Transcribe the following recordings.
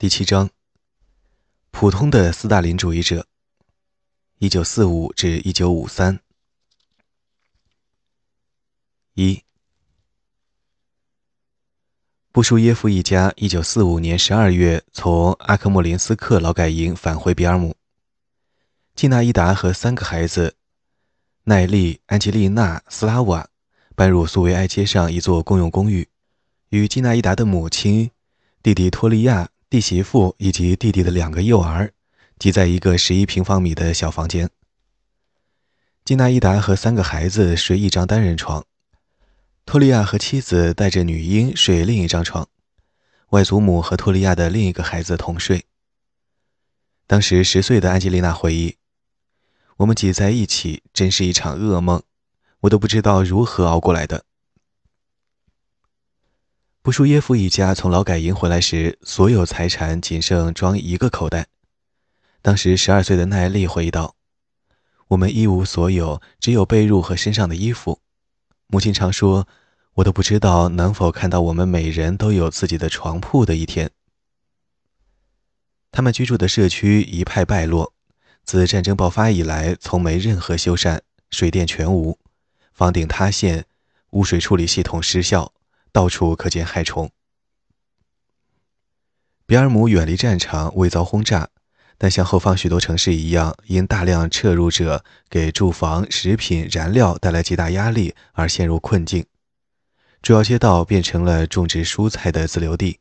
第七章：普通的斯大林主义者。一九四五至一九五三。一，布舒耶夫一家一九四五年十二月从阿克莫林斯克劳改营返回比尔姆。季纳伊达和三个孩子奈利、安吉丽娜、斯拉瓦搬入苏维埃街上一座公用公寓，与季纳伊达的母亲、弟弟托利亚。弟媳妇以及弟弟的两个幼儿，挤在一个十一平方米的小房间。金娜伊达和三个孩子睡一张单人床，托利亚和妻子带着女婴睡另一张床，外祖母和托利亚的另一个孩子同睡。当时十岁的安吉丽娜回忆：“我们挤在一起，真是一场噩梦，我都不知道如何熬过来的。”布舒耶夫一家从劳改营回来时，所有财产仅剩装一个口袋。当时十二岁的奈利回忆道：“我们一无所有，只有被褥和身上的衣服。母亲常说，我都不知道能否看到我们每人都有自己的床铺的一天。”他们居住的社区一派败落，自战争爆发以来，从没任何修缮，水电全无，房顶塌陷，污水处理系统失效。到处可见害虫。比尔姆远离战场，未遭轰炸，但像后方许多城市一样，因大量撤入者给住房、食品、燃料带来极大压力而陷入困境。主要街道变成了种植蔬菜的自留地，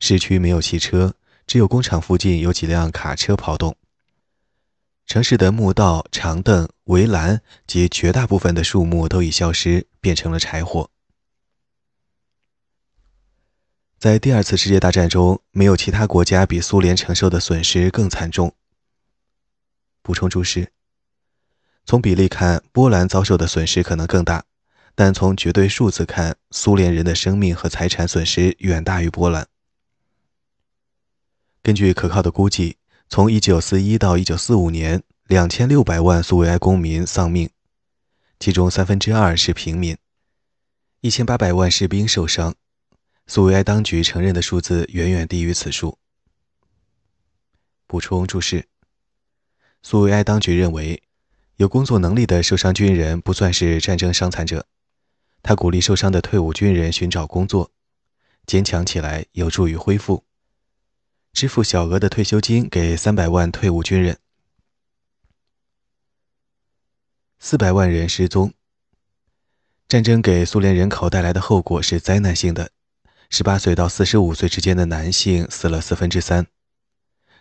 市区没有汽车，只有工厂附近有几辆卡车跑动。城市的墓道、长凳、围栏及绝大部分的树木都已消失，变成了柴火。在第二次世界大战中，没有其他国家比苏联承受的损失更惨重。补充注释：从比例看，波兰遭受的损失可能更大，但从绝对数字看，苏联人的生命和财产损失远大于波兰。根据可靠的估计，从1941到1945年，2600万苏维埃公民丧命，其中三分之二是平民，1800万士兵受伤。苏维埃当局承认的数字远远低于此数。补充注释：苏维埃当局认为，有工作能力的受伤军人不算是战争伤残者。他鼓励受伤的退伍军人寻找工作，坚强起来有助于恢复。支付小额的退休金给三百万退伍军人。四百万人失踪。战争给苏联人口带来的后果是灾难性的。十八岁到四十五岁之间的男性死了四分之三。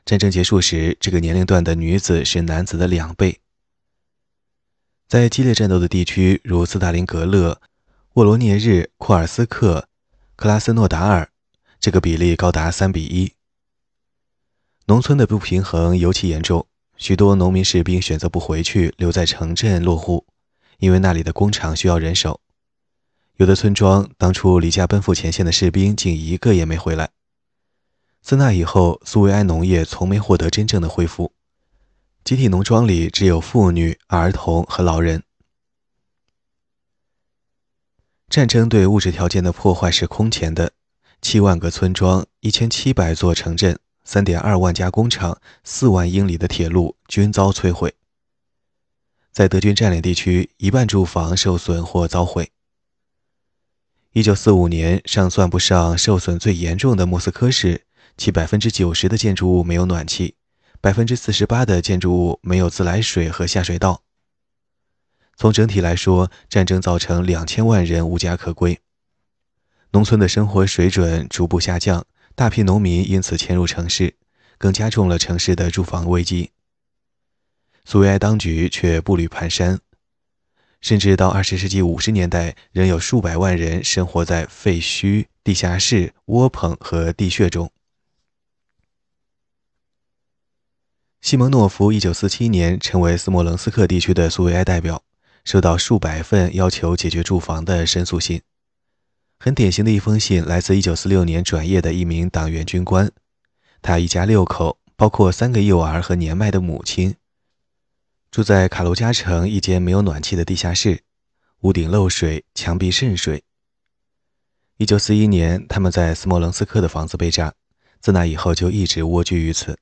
战争结束时，这个年龄段的女子是男子的两倍。在激烈战斗的地区，如斯大林格勒、沃罗涅日、库尔斯克、克拉斯诺达尔，这个比例高达三比一。农村的不平衡尤其严重，许多农民士兵选择不回去，留在城镇落户，因为那里的工厂需要人手。有的村庄当初离家奔赴前线的士兵，竟一个也没回来。自那以后，苏维埃农业从没获得真正的恢复。集体农庄里只有妇女、儿童和老人。战争对物质条件的破坏是空前的：七万个村庄、一千七百座城镇、三点二万家工厂、四万英里的铁路均遭摧毁。在德军占领地区，一半住房受损或遭毁。一九四五年，尚算不上受损最严重的莫斯科市，其百分之九十的建筑物没有暖气，百分之四十八的建筑物没有自来水和下水道。从整体来说，战争造成两千万人无家可归，农村的生活水准逐步下降，大批农民因此迁入城市，更加重了城市的住房危机。苏维埃当局却步履蹒跚。甚至到二十世纪五十年代，仍有数百万人生活在废墟、地下室、窝棚和地穴中。西蒙诺夫一九四七年成为斯莫棱斯克地区的苏维埃代表，收到数百份要求解决住房的申诉信。很典型的一封信来自一九四六年转业的一名党员军官，他一家六口，包括三个幼儿和年迈的母亲。住在卡卢加城一间没有暖气的地下室，屋顶漏水，墙壁渗水。一九四一年，他们在斯莫棱斯克的房子被炸，自那以后就一直蜗居于此。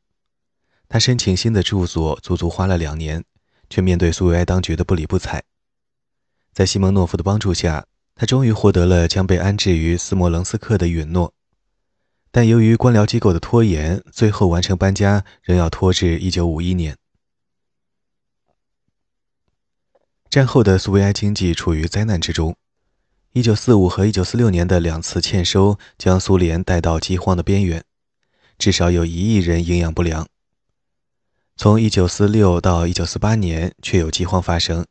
他申请新的住所，足足花了两年，却面对苏维埃当局的不理不睬。在西蒙诺夫的帮助下，他终于获得了将被安置于斯摩棱斯克的允诺。但由于官僚机构的拖延，最后完成搬家仍要拖至1951年。战后的苏维埃经济处于灾难之中。1945和1946年的两次欠收将苏联带到饥荒的边缘，至少有一亿人营养不良。从1946到1948年，却有饥荒发生，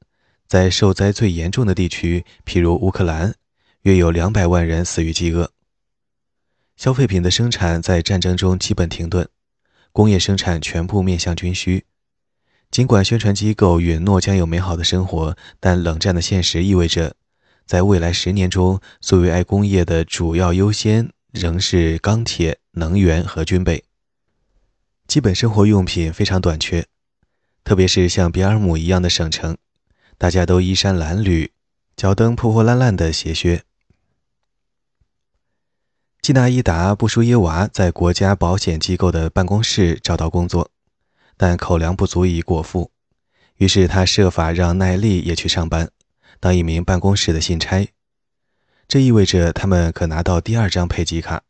在受灾最严重的地区，譬如乌克兰，约有200万人死于饥饿。消费品的生产在战争中基本停顿，工业生产全部面向军需。尽管宣传机构允诺将有美好的生活，但冷战的现实意味着，在未来十年中，苏维埃工业的主要优先仍是钢铁、能源和军备。基本生活用品非常短缺，特别是像比尔姆一样的省城，大家都衣衫褴褛，脚蹬破破烂烂的鞋靴。基纳伊达·布舒耶娃在国家保险机构的办公室找到工作，但口粮不足以果腹，于是他设法让奈利也去上班，当一名办公室的信差。这意味着他们可拿到第二张配给卡。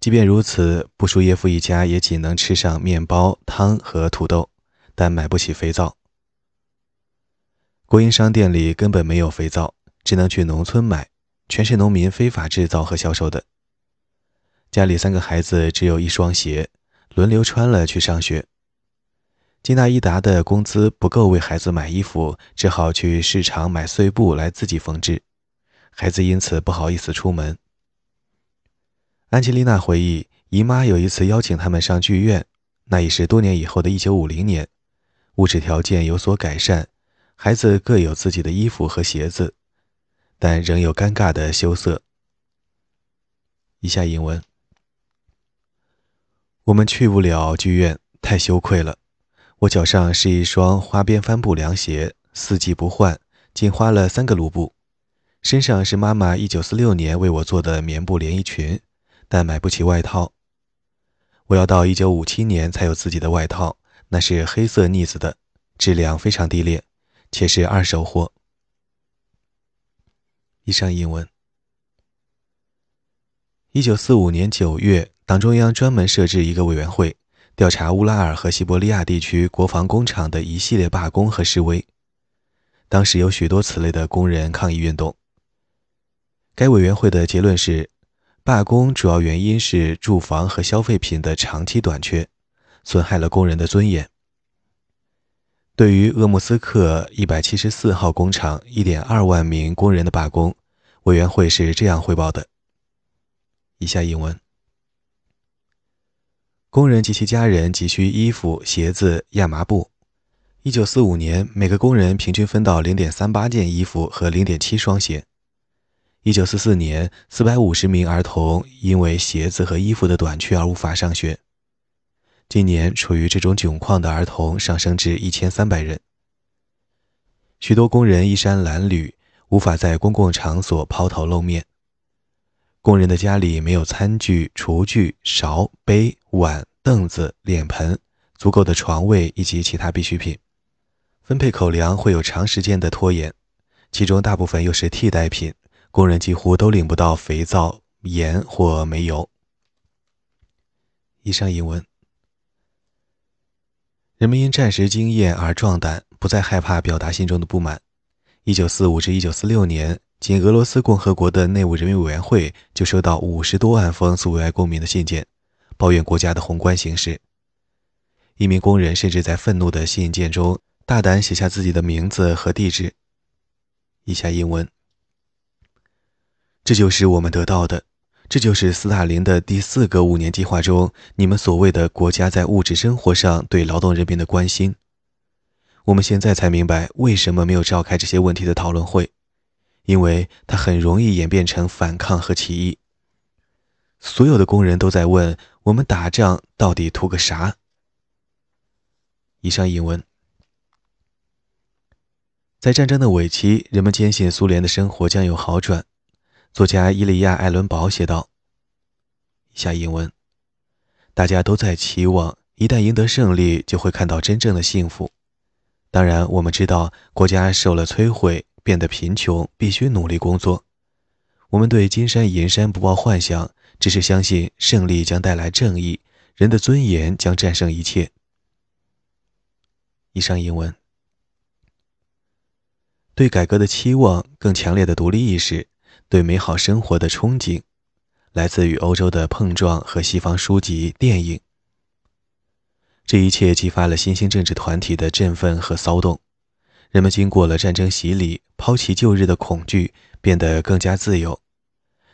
即便如此，布舒耶夫一家也仅能吃上面包、汤和土豆，但买不起肥皂。国营商店里根本没有肥皂，只能去农村买。全是农民非法制造和销售的。家里三个孩子只有一双鞋，轮流穿了去上学。金纳伊达的工资不够为孩子买衣服，只好去市场买碎布来自己缝制。孩子因此不好意思出门。安吉丽娜回忆，姨妈有一次邀请他们上剧院，那已是多年以后的一九五零年，物质条件有所改善，孩子各有自己的衣服和鞋子。但仍有尴尬的羞涩。以下引文：我们去不了剧院，太羞愧了。我脚上是一双花边帆布凉鞋，四季不换，仅花了三个卢布。身上是妈妈一九四六年为我做的棉布连衣裙，但买不起外套。我要到一九五七年才有自己的外套，那是黑色呢子的，质量非常低劣，且是二手货。以上英文。一九四五年九月，党中央专门设置一个委员会，调查乌拉尔和西伯利亚地区国防工厂的一系列罢工和示威。当时有许多此类的工人抗议运动。该委员会的结论是，罢工主要原因是住房和消费品的长期短缺，损害了工人的尊严。对于鄂木斯克一百七十四号工厂一点二万名工人的罢工，委员会是这样汇报的：以下英文。工人及其家人急需衣服、鞋子、亚麻布。一九四五年，每个工人平均分到零点三八件衣服和零点七双鞋。一九四四年，四百五十名儿童因为鞋子和衣服的短缺而无法上学。今年处于这种窘况的儿童上升至一千三百人。许多工人衣衫褴褛，无法在公共场所抛头露面。工人的家里没有餐具、厨具、勺、杯、碗、凳子、脸盆、足够的床位以及其他必需品。分配口粮会有长时间的拖延，其中大部分又是替代品。工人几乎都领不到肥皂、盐或煤油。以上引文。人们因战时经验而壮胆，不再害怕表达心中的不满。一九四五至一九四六年，仅俄罗斯共和国的内务人民委员会就收到五十多万封苏维埃公民的信件，抱怨国家的宏观形势。一名工人甚至在愤怒的信件中大胆写下自己的名字和地址。以下英文：这就是我们得到的。这就是斯大林的第四个五年计划中，你们所谓的国家在物质生活上对劳动人民的关心。我们现在才明白为什么没有召开这些问题的讨论会，因为它很容易演变成反抗和起义。所有的工人都在问：我们打仗到底图个啥？以上引文。在战争的尾期，人们坚信苏联的生活将有好转。作家伊利亚·艾伦堡写道：“以下引文：大家都在期望，一旦赢得胜利，就会看到真正的幸福。当然，我们知道国家受了摧毁，变得贫穷，必须努力工作。我们对金山银山不抱幻想，只是相信胜利将带来正义，人的尊严将战胜一切。以上英文。对改革的期望，更强烈的独立意识，对美好生活的憧憬，来自于欧洲的碰撞和西方书籍、电影。这一切激发了新兴政治团体的振奋和骚动。人们经过了战争洗礼，抛弃旧日的恐惧，变得更加自由。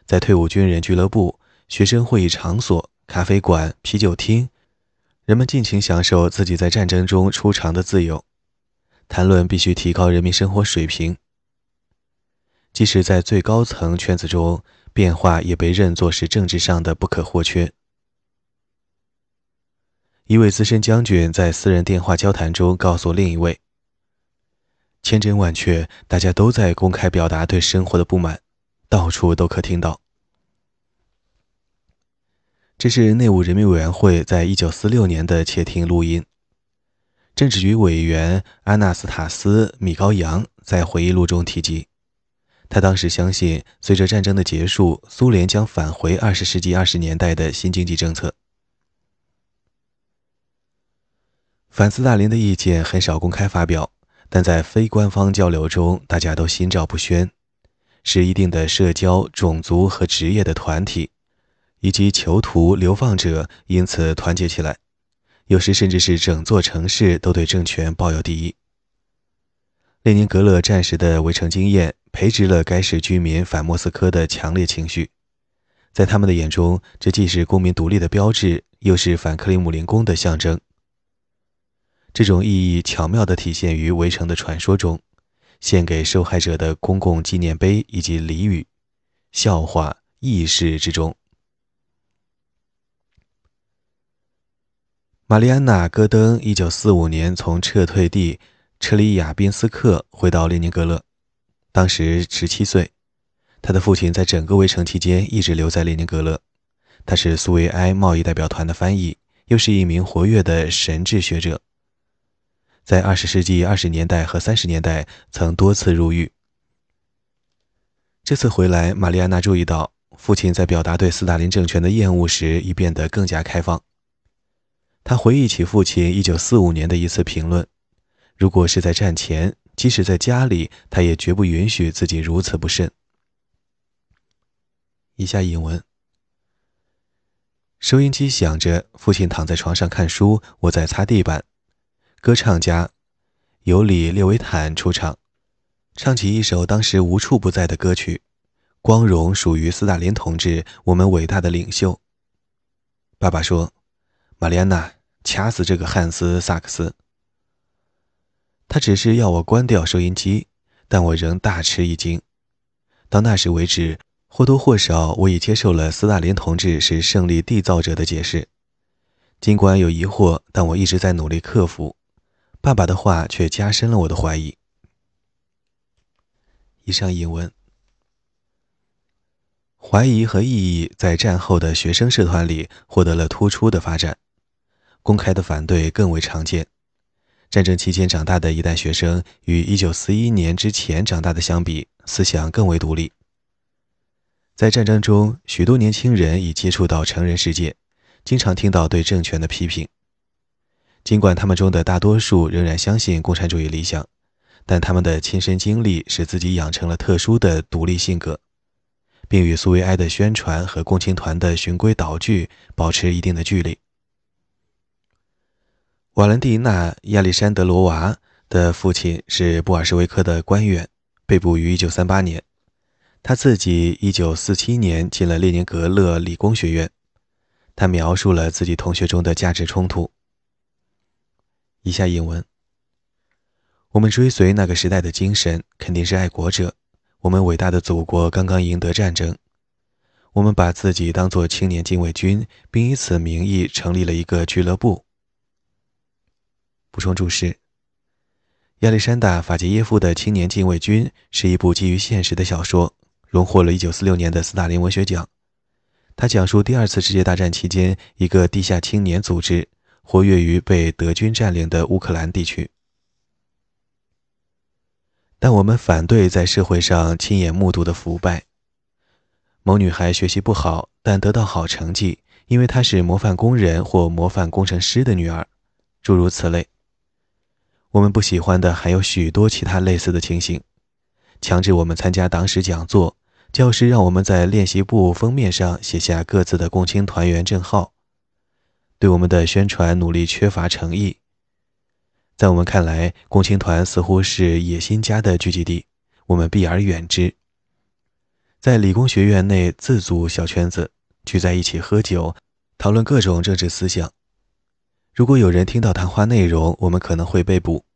在退伍军人俱乐部、学生会议场所、咖啡馆、啤酒厅，人们尽情享受自己在战争中出场的自由。谈论必须提高人民生活水平，即使在最高层圈子中，变化也被认作是政治上的不可或缺。一位资深将军在私人电话交谈中告诉另一位：“千真万确，大家都在公开表达对生活的不满。”到处都可听到。这是内务人民委员会在一九四六年的窃听录音。政治局委员阿纳斯塔斯·米高扬在回忆录中提及，他当时相信，随着战争的结束，苏联将返回二十世纪二十年代的新经济政策。反斯大林的意见很少公开发表，但在非官方交流中，大家都心照不宣。是一定的社交、种族和职业的团体，以及囚徒、流放者，因此团结起来。有时甚至是整座城市都对政权抱有敌意。列宁格勒战时的围城经验，培植了该市居民反莫斯科的强烈情绪。在他们的眼中，这既是公民独立的标志，又是反克里姆林宫的象征。这种意义巧妙地体现于围城的传说中。献给受害者的公共纪念碑以及俚语、笑话、轶事之中。玛丽安娜·戈登一九四五年从撤退地车里亚宾斯克回到列宁格勒，当时十七岁。他的父亲在整个围城期间一直留在列宁格勒。他是苏维埃贸易代表团的翻译，又是一名活跃的神智学者。在二十世纪二十年代和三十年代，曾多次入狱。这次回来，玛丽安娜注意到，父亲在表达对斯大林政权的厌恶时，已变得更加开放。他回忆起父亲一九四五年的一次评论：“如果是在战前，即使在家里，他也绝不允许自己如此不慎。”以下引文：收音机响着，父亲躺在床上看书，我在擦地板。歌唱家尤里列维坦出场，唱起一首当时无处不在的歌曲，《光荣属于斯大林同志，我们伟大的领袖》。爸爸说：“玛丽安娜，掐死这个汉斯·萨克斯。”他只是要我关掉收音机，但我仍大吃一惊。到那时为止，或多或少我已接受了斯大林同志是胜利缔造者的解释，尽管有疑惑，但我一直在努力克服。爸爸的话却加深了我的怀疑。以上引文，怀疑和异议在战后的学生社团里获得了突出的发展，公开的反对更为常见。战争期间长大的一代学生与1941年之前长大的相比，思想更为独立。在战争中，许多年轻人已接触到成人世界，经常听到对政权的批评。尽管他们中的大多数仍然相信共产主义理想，但他们的亲身经历使自己养成了特殊的独立性格，并与苏维埃的宣传和共青团的循规蹈矩保持一定的距离。瓦伦蒂娜·亚历山德罗娃的父亲是布尔什维克的官员，被捕于1938年。他自己1947年进了列宁格勒理工学院。他描述了自己同学中的价值冲突。以下引文：我们追随那个时代的精神，肯定是爱国者。我们伟大的祖国刚刚赢得战争，我们把自己当作青年禁卫军，并以此名义成立了一个俱乐部。补充注释：亚历山大·法杰耶夫的《青年禁卫军》是一部基于现实的小说，荣获了1946年的斯大林文学奖。他讲述第二次世界大战期间一个地下青年组织活跃于被德军占领的乌克兰地区。但我们反对在社会上亲眼目睹的腐败。某女孩学习不好，但得到好成绩，因为她是模范工人或模范工程师的女儿，诸如此类。我们不喜欢的还有许多其他类似的情形：强制我们参加党史讲座，教师让我们在练习簿封面上写下各自的共青团员证号，对我们的宣传努力缺乏诚意。在我们看来，共青团似乎是野心家的聚集地，我们避而远之。在理工学院内自组小圈子，聚在一起喝酒，讨论各种政治思想。如果有人听到谈话内容，我们可能会被捕。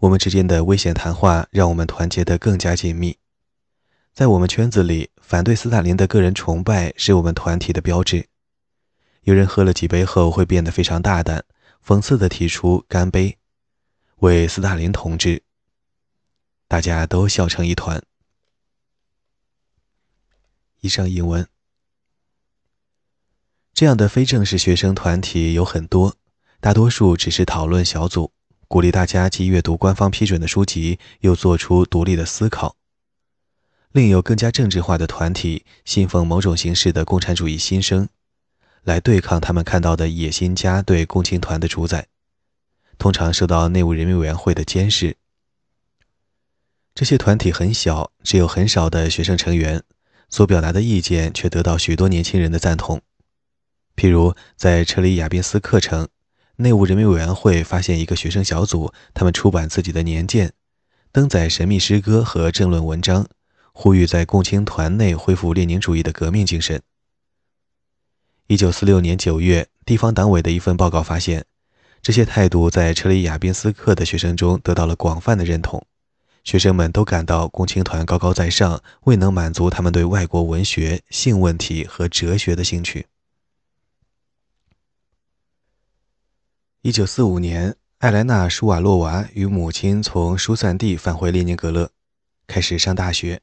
我们之间的危险谈话让我们团结得更加紧密。在我们圈子里，反对斯大林的个人崇拜是我们团体的标志。有人喝了几杯后会变得非常大胆，讽刺地提出干杯。为斯大林同志，大家都笑成一团。以上引文。这样的非正式学生团体有很多，大多数只是讨论小组，鼓励大家既阅读官方批准的书籍，又做出独立的思考。另有更加政治化的团体，信奉某种形式的共产主义新生，来对抗他们看到的野心家对共青团的主宰。通常受到内务人民委员会的监视。这些团体很小，只有很少的学生成员，所表达的意见却得到许多年轻人的赞同。譬如在车里亚宾斯克城，内务人民委员会发现一个学生小组，他们出版自己的年鉴，登载神秘诗歌和政论文章，呼吁在共青团内恢复列宁主义的革命精神。一九四六年九月，地方党委的一份报告发现。这些态度在车里亚宾斯克的学生中得到了广泛的认同，学生们都感到共青团高高在上，未能满足他们对外国文学、性问题和哲学的兴趣。一九四五年，艾莱娜·舒瓦洛娃与母亲从疏散地返回列宁格勒，开始上大学。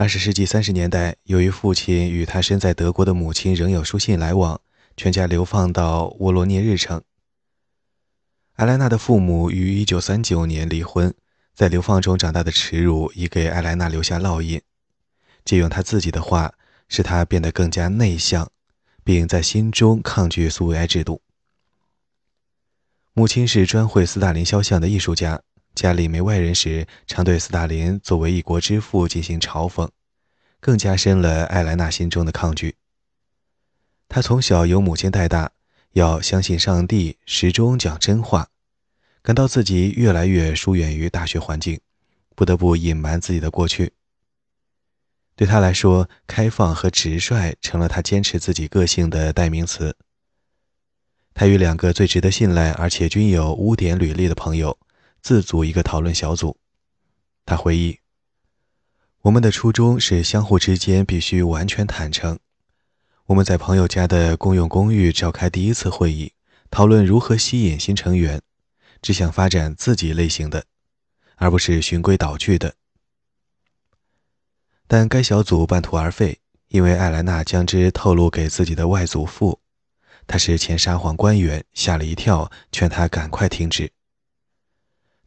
二十世纪三十年代，由于父亲与他身在德国的母亲仍有书信来往，全家流放到沃罗涅日城。艾莱娜的父母于1939年离婚，在流放中长大的耻辱已给艾莱娜留下烙印。借用他自己的话，使他变得更加内向，并在心中抗拒苏维埃制度。母亲是专绘斯大林肖像的艺术家，家里没外人时，常对斯大林作为一国之父进行嘲讽，更加深了艾莱娜心中的抗拒。她从小由母亲带大。要相信上帝，始终讲真话，感到自己越来越疏远于大学环境，不得不隐瞒自己的过去。对他来说，开放和直率成了他坚持自己个性的代名词。他与两个最值得信赖而且均有污点履历的朋友自组一个讨论小组。他回忆：“我们的初衷是相互之间必须完全坦诚。”我们在朋友家的公用公寓召开第一次会议，讨论如何吸引新成员，只想发展自己类型的，而不是循规蹈矩的。但该小组半途而废，因为艾莱娜将之透露给自己的外祖父，他是前沙皇官员，吓了一跳，劝他赶快停止。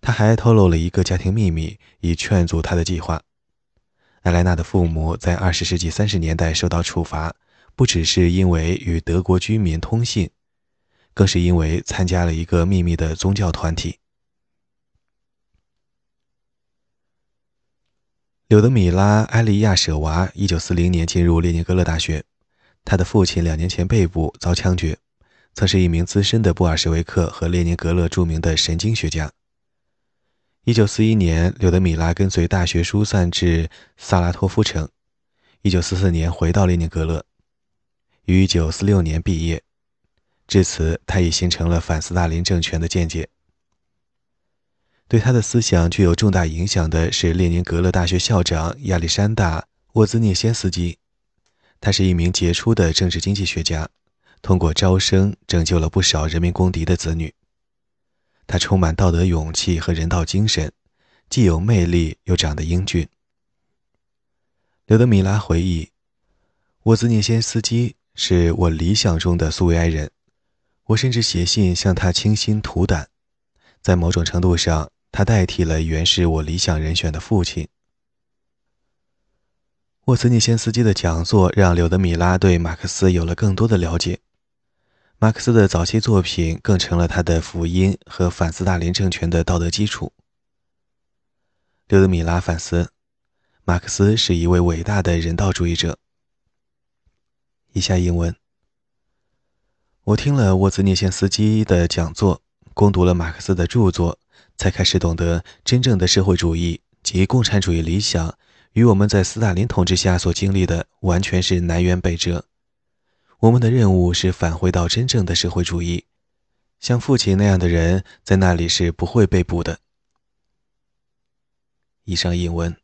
他还透露了一个家庭秘密，以劝阻他的计划。艾莱娜的父母在二十世纪三十年代受到处罚。不只是因为与德国居民通信，更是因为参加了一个秘密的宗教团体。柳德米拉·埃利亚舍娃一九四零年进入列宁格勒大学，他的父亲两年前被捕遭枪决，曾是一名资深的布尔什维克和列宁格勒著名的神经学家。一九四一年，柳德米拉跟随大学疏散至萨拉托夫城，一九四四年回到列宁格勒。于1946年毕业，至此他已形成了反斯大林政权的见解。对他的思想具有重大影响的是列宁格勒大学校长亚历山大·沃兹涅先斯基，他是一名杰出的政治经济学家，通过招生拯救了不少人民公敌的子女。他充满道德勇气和人道精神，既有魅力又长得英俊。刘德米拉回忆。沃兹涅先斯基是我理想中的苏维埃人，我甚至写信向他倾心吐胆。在某种程度上，他代替了原是我理想人选的父亲。沃兹涅先斯基的讲座让柳德米拉对马克思有了更多的了解。马克思的早期作品更成了他的福音和反斯大林政权的道德基础。柳德米拉反思，马克思是一位伟大的人道主义者。以下英文：我听了沃兹涅先斯基的讲座，攻读了马克思的著作，才开始懂得真正的社会主义及共产主义理想。与我们在斯大林统治下所经历的完全是南辕北辙。我们的任务是返回到真正的社会主义，像父亲那样的人在那里是不会被捕的。以上译文。